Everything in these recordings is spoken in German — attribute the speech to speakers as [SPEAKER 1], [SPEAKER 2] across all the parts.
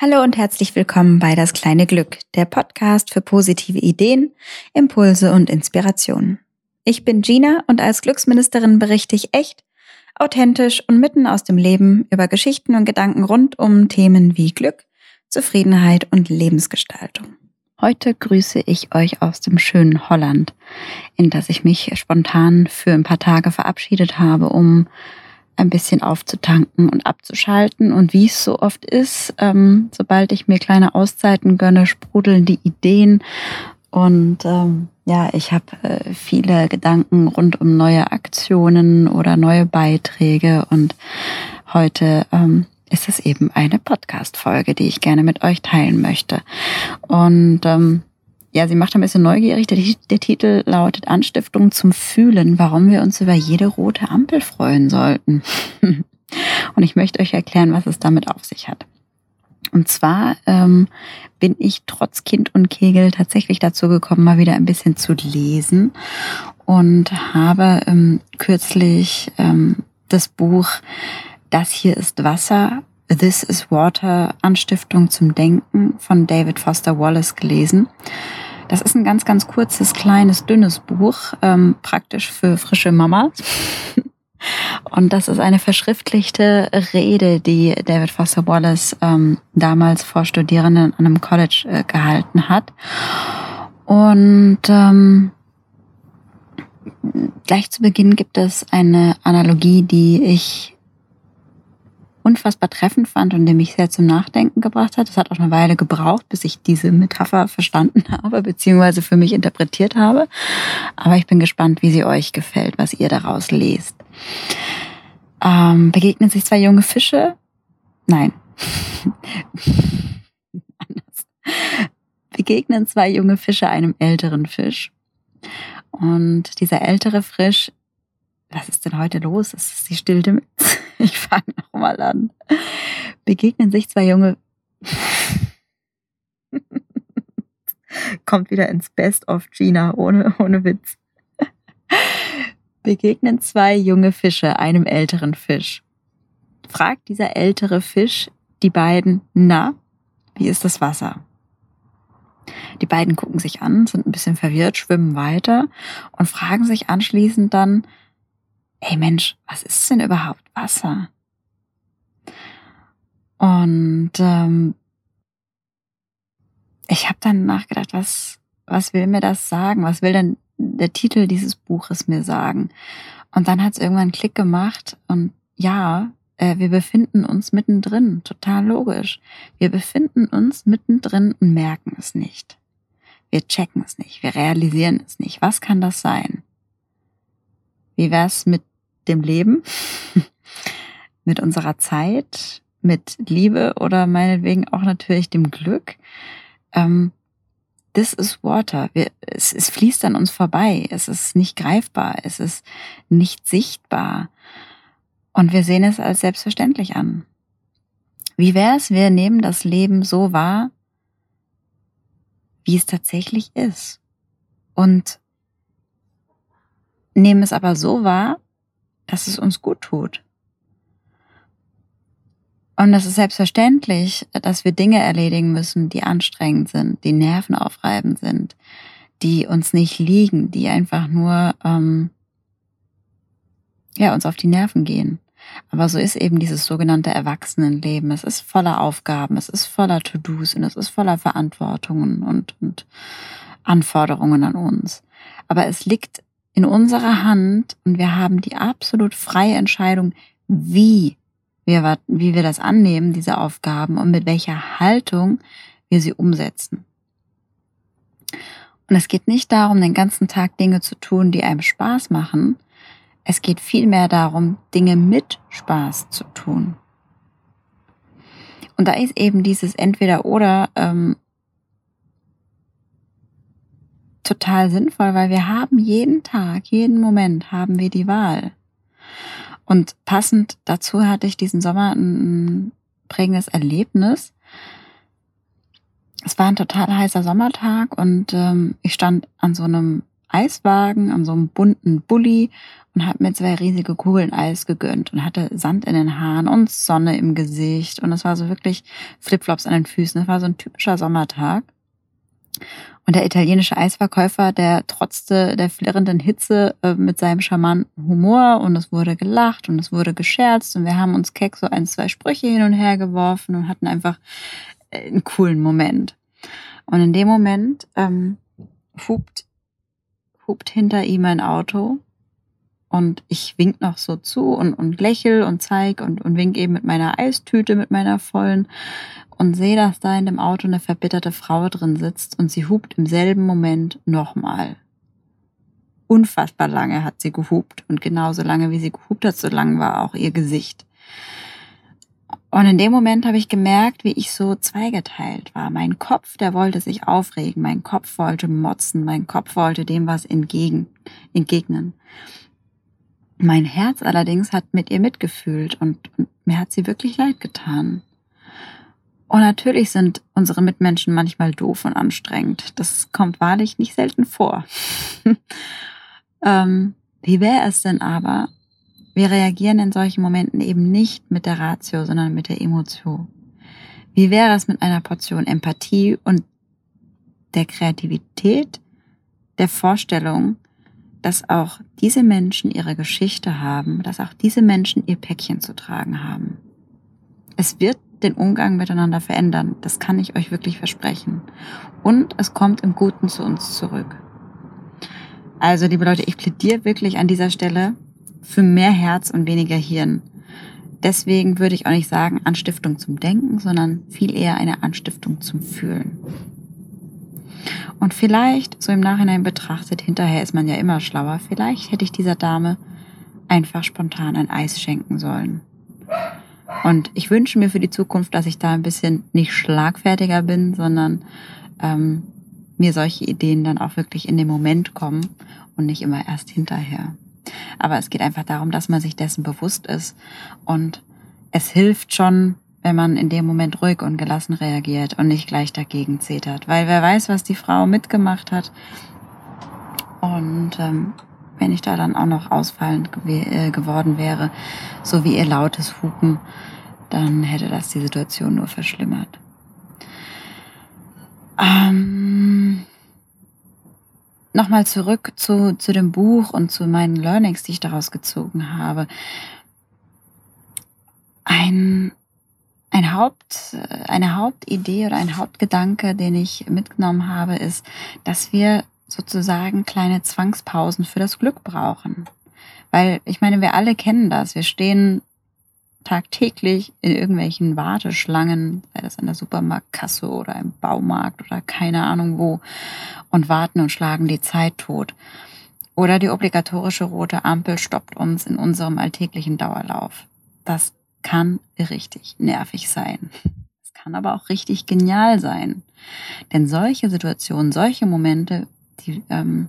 [SPEAKER 1] Hallo und herzlich willkommen bei Das kleine Glück, der Podcast für positive Ideen, Impulse und Inspirationen. Ich bin Gina und als Glücksministerin berichte ich echt, authentisch und mitten aus dem Leben über Geschichten und Gedanken rund um Themen wie Glück, Zufriedenheit und Lebensgestaltung. Heute grüße ich euch aus dem schönen Holland, in das ich mich spontan für ein paar Tage verabschiedet habe, um ein bisschen aufzutanken und abzuschalten. Und wie es so oft ist, ähm, sobald ich mir kleine Auszeiten gönne, sprudeln die Ideen. Und ähm, ja, ich habe äh, viele Gedanken rund um neue Aktionen oder neue Beiträge. Und heute ähm, ist es eben eine Podcast-Folge, die ich gerne mit euch teilen möchte. Und ähm, ja, sie macht ein bisschen neugierig. Der, der, Titel lautet Anstiftung zum Fühlen, warum wir uns über jede rote Ampel freuen sollten. Und ich möchte euch erklären, was es damit auf sich hat. Und zwar ähm, bin ich trotz Kind und Kegel tatsächlich dazu gekommen, mal wieder ein bisschen zu lesen und habe ähm, kürzlich ähm, das Buch Das hier ist Wasser, This is Water, Anstiftung zum Denken von David Foster Wallace gelesen. Das ist ein ganz, ganz kurzes, kleines, dünnes Buch, ähm, praktisch für frische Mamas. Und das ist eine verschriftlichte Rede, die David Foster Wallace ähm, damals vor Studierenden an einem College äh, gehalten hat. Und ähm, gleich zu Beginn gibt es eine Analogie, die ich unfassbar treffend fand und der mich sehr zum Nachdenken gebracht hat. Es hat auch eine Weile gebraucht, bis ich diese Metapher verstanden habe, beziehungsweise für mich interpretiert habe. Aber ich bin gespannt, wie sie euch gefällt, was ihr daraus lest. Ähm, begegnen sich zwei junge Fische? Nein. Anders. Begegnen zwei junge Fische einem älteren Fisch. Und dieser ältere Fisch was ist denn heute los? Ist es die Stille? Ich fange nochmal an. Begegnen sich zwei junge. Kommt wieder ins Best of Gina, ohne, ohne Witz. Begegnen zwei junge Fische einem älteren Fisch. Fragt dieser ältere Fisch die beiden, na, wie ist das Wasser? Die beiden gucken sich an, sind ein bisschen verwirrt, schwimmen weiter und fragen sich anschließend dann, ey Mensch, was ist denn überhaupt Wasser? Und ähm, ich habe dann nachgedacht, was, was will mir das sagen? Was will denn der Titel dieses Buches mir sagen? Und dann hat es irgendwann einen Klick gemacht und ja, äh, wir befinden uns mittendrin, total logisch. Wir befinden uns mittendrin und merken es nicht. Wir checken es nicht, wir realisieren es nicht. Was kann das sein? Wie wär's mit dem Leben, mit unserer Zeit, mit Liebe oder meinetwegen auch natürlich dem Glück. Ähm, this is water. Wir, es, es fließt an uns vorbei. Es ist nicht greifbar. Es ist nicht sichtbar. Und wir sehen es als selbstverständlich an. Wie wäre es, wir nehmen das Leben so wahr, wie es tatsächlich ist. Und nehmen es aber so wahr, dass es uns gut tut. Und es ist selbstverständlich, dass wir Dinge erledigen müssen, die anstrengend sind, die nervenaufreibend sind, die uns nicht liegen, die einfach nur ähm, ja uns auf die Nerven gehen. Aber so ist eben dieses sogenannte Erwachsenenleben. Es ist voller Aufgaben, es ist voller To-Dos und es ist voller Verantwortungen und, und Anforderungen an uns. Aber es liegt in unserer Hand und wir haben die absolut freie Entscheidung, wie wir, wie wir das annehmen, diese Aufgaben und mit welcher Haltung wir sie umsetzen. Und es geht nicht darum, den ganzen Tag Dinge zu tun, die einem Spaß machen. Es geht vielmehr darum, Dinge mit Spaß zu tun. Und da ist eben dieses Entweder-Oder ähm, total sinnvoll, weil wir haben jeden Tag, jeden Moment haben wir die Wahl. Und passend dazu hatte ich diesen Sommer ein prägendes Erlebnis. Es war ein total heißer Sommertag und ähm, ich stand an so einem Eiswagen, an so einem bunten Bulli und habe mir zwei riesige Kugeln Eis gegönnt und hatte Sand in den Haaren und Sonne im Gesicht. Und es war so wirklich Flipflops an den Füßen. Es war so ein typischer Sommertag. Und der italienische Eisverkäufer, der trotzte der flirrenden Hitze äh, mit seinem charmanten Humor und es wurde gelacht und es wurde gescherzt und wir haben uns keck so ein, zwei Sprüche hin und her geworfen und hatten einfach äh, einen coolen Moment. Und in dem Moment ähm, hupt, hupt hinter ihm ein Auto und ich wink noch so zu und, und lächel und zeig und, und wink eben mit meiner Eistüte, mit meiner vollen und sehe, dass da in dem Auto eine verbitterte Frau drin sitzt und sie hupt im selben Moment nochmal. Unfassbar lange hat sie gehupt und genauso lange wie sie gehupt hat, so lang war auch ihr Gesicht. Und in dem Moment habe ich gemerkt, wie ich so zweigeteilt war. Mein Kopf, der wollte sich aufregen, mein Kopf wollte motzen, mein Kopf wollte dem was entgegen, entgegnen. Mein Herz allerdings hat mit ihr mitgefühlt und, mir hat sie wirklich leid getan. Und natürlich sind unsere Mitmenschen manchmal doof und anstrengend. Das kommt wahrlich nicht selten vor. ähm, wie wäre es denn aber, wir reagieren in solchen Momenten eben nicht mit der Ratio, sondern mit der Emotion. Wie wäre es mit einer Portion Empathie und der Kreativität, der Vorstellung, dass auch diese Menschen ihre Geschichte haben, dass auch diese Menschen ihr Päckchen zu tragen haben. Es wird den Umgang miteinander verändern, das kann ich euch wirklich versprechen. Und es kommt im Guten zu uns zurück. Also, liebe Leute, ich plädiere wirklich an dieser Stelle für mehr Herz und weniger Hirn. Deswegen würde ich auch nicht sagen Anstiftung zum Denken, sondern viel eher eine Anstiftung zum Fühlen. Und vielleicht, so im Nachhinein betrachtet, hinterher ist man ja immer schlauer, vielleicht hätte ich dieser Dame einfach spontan ein Eis schenken sollen. Und ich wünsche mir für die Zukunft, dass ich da ein bisschen nicht schlagfertiger bin, sondern ähm, mir solche Ideen dann auch wirklich in dem Moment kommen und nicht immer erst hinterher. Aber es geht einfach darum, dass man sich dessen bewusst ist. Und es hilft schon, wenn man in dem Moment ruhig und gelassen reagiert und nicht gleich dagegen zetert. Weil wer weiß, was die Frau mitgemacht hat. Und ähm, wenn ich da dann auch noch ausfallend gew äh, geworden wäre, so wie ihr lautes Hupen, dann hätte das die Situation nur verschlimmert. Ähm, Nochmal zurück zu, zu dem Buch und zu meinen Learnings, die ich daraus gezogen habe. Ein ein Haupt, eine Hauptidee oder ein Hauptgedanke, den ich mitgenommen habe, ist, dass wir sozusagen kleine Zwangspausen für das Glück brauchen. Weil ich meine, wir alle kennen das. Wir stehen tagtäglich in irgendwelchen Warteschlangen, sei das an der Supermarktkasse oder im Baumarkt oder keine Ahnung wo, und warten und schlagen die Zeit tot. Oder die obligatorische rote Ampel stoppt uns in unserem alltäglichen Dauerlauf. Das kann richtig nervig sein. Es kann aber auch richtig genial sein. Denn solche Situationen, solche Momente, die ähm,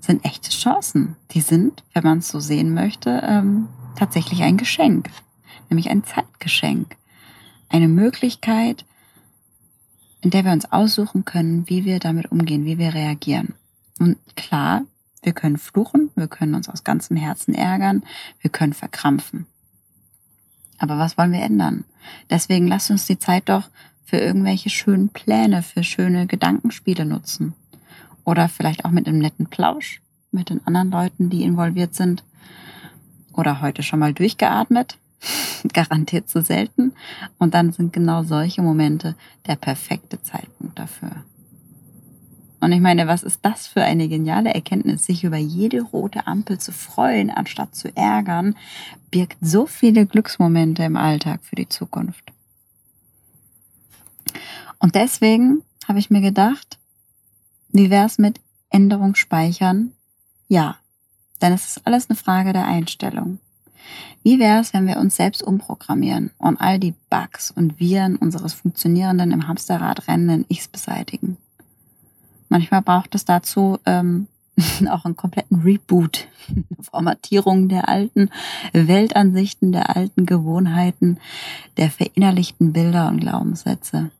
[SPEAKER 1] sind echte Chancen. Die sind, wenn man es so sehen möchte, ähm, tatsächlich ein Geschenk, nämlich ein Zeitgeschenk. Eine Möglichkeit, in der wir uns aussuchen können, wie wir damit umgehen, wie wir reagieren. Und klar, wir können fluchen, wir können uns aus ganzem Herzen ärgern, wir können verkrampfen. Aber was wollen wir ändern? Deswegen lasst uns die Zeit doch für irgendwelche schönen Pläne, für schöne Gedankenspiele nutzen. Oder vielleicht auch mit einem netten Plausch mit den anderen Leuten, die involviert sind. Oder heute schon mal durchgeatmet. Garantiert zu selten. Und dann sind genau solche Momente der perfekte Zeitpunkt dafür. Und ich meine, was ist das für eine geniale Erkenntnis, sich über jede rote Ampel zu freuen, anstatt zu ärgern, birgt so viele Glücksmomente im Alltag für die Zukunft. Und deswegen habe ich mir gedacht, wie wäre es mit Änderung speichern? Ja, denn es ist alles eine Frage der Einstellung. Wie wäre es, wenn wir uns selbst umprogrammieren und all die Bugs und Viren unseres funktionierenden im Hamsterrad rennenden Ichs beseitigen? Manchmal braucht es dazu ähm, auch einen kompletten Reboot, Formatierung der alten Weltansichten, der alten Gewohnheiten, der verinnerlichten Bilder und Glaubenssätze.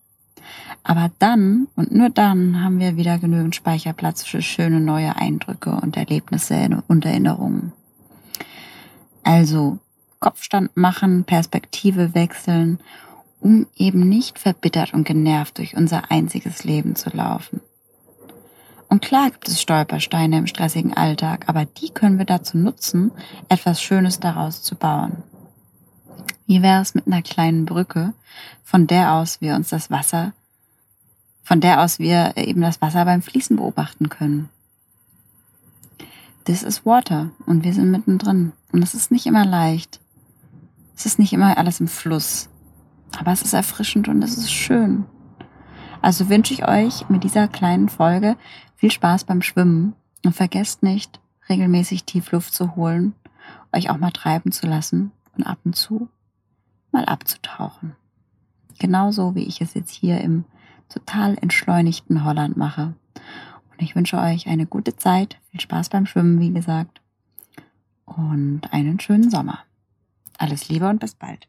[SPEAKER 1] Aber dann und nur dann haben wir wieder genügend Speicherplatz für schöne neue Eindrücke und Erlebnisse und Erinnerungen. Also Kopfstand machen, Perspektive wechseln, um eben nicht verbittert und genervt durch unser einziges Leben zu laufen. Und klar gibt es Stolpersteine im stressigen Alltag, aber die können wir dazu nutzen, etwas Schönes daraus zu bauen. Wie wäre es mit einer kleinen Brücke, von der aus wir uns das Wasser, von der aus wir eben das Wasser beim Fließen beobachten können? This is water und wir sind mittendrin. Und es ist nicht immer leicht. Es ist nicht immer alles im Fluss. Aber es ist erfrischend und es ist schön. Also wünsche ich euch mit dieser kleinen Folge viel Spaß beim Schwimmen und vergesst nicht, regelmäßig Tiefluft zu holen, euch auch mal treiben zu lassen und ab und zu mal abzutauchen. Genauso wie ich es jetzt hier im total entschleunigten Holland mache. Und ich wünsche euch eine gute Zeit, viel Spaß beim Schwimmen, wie gesagt, und einen schönen Sommer. Alles Liebe und bis bald.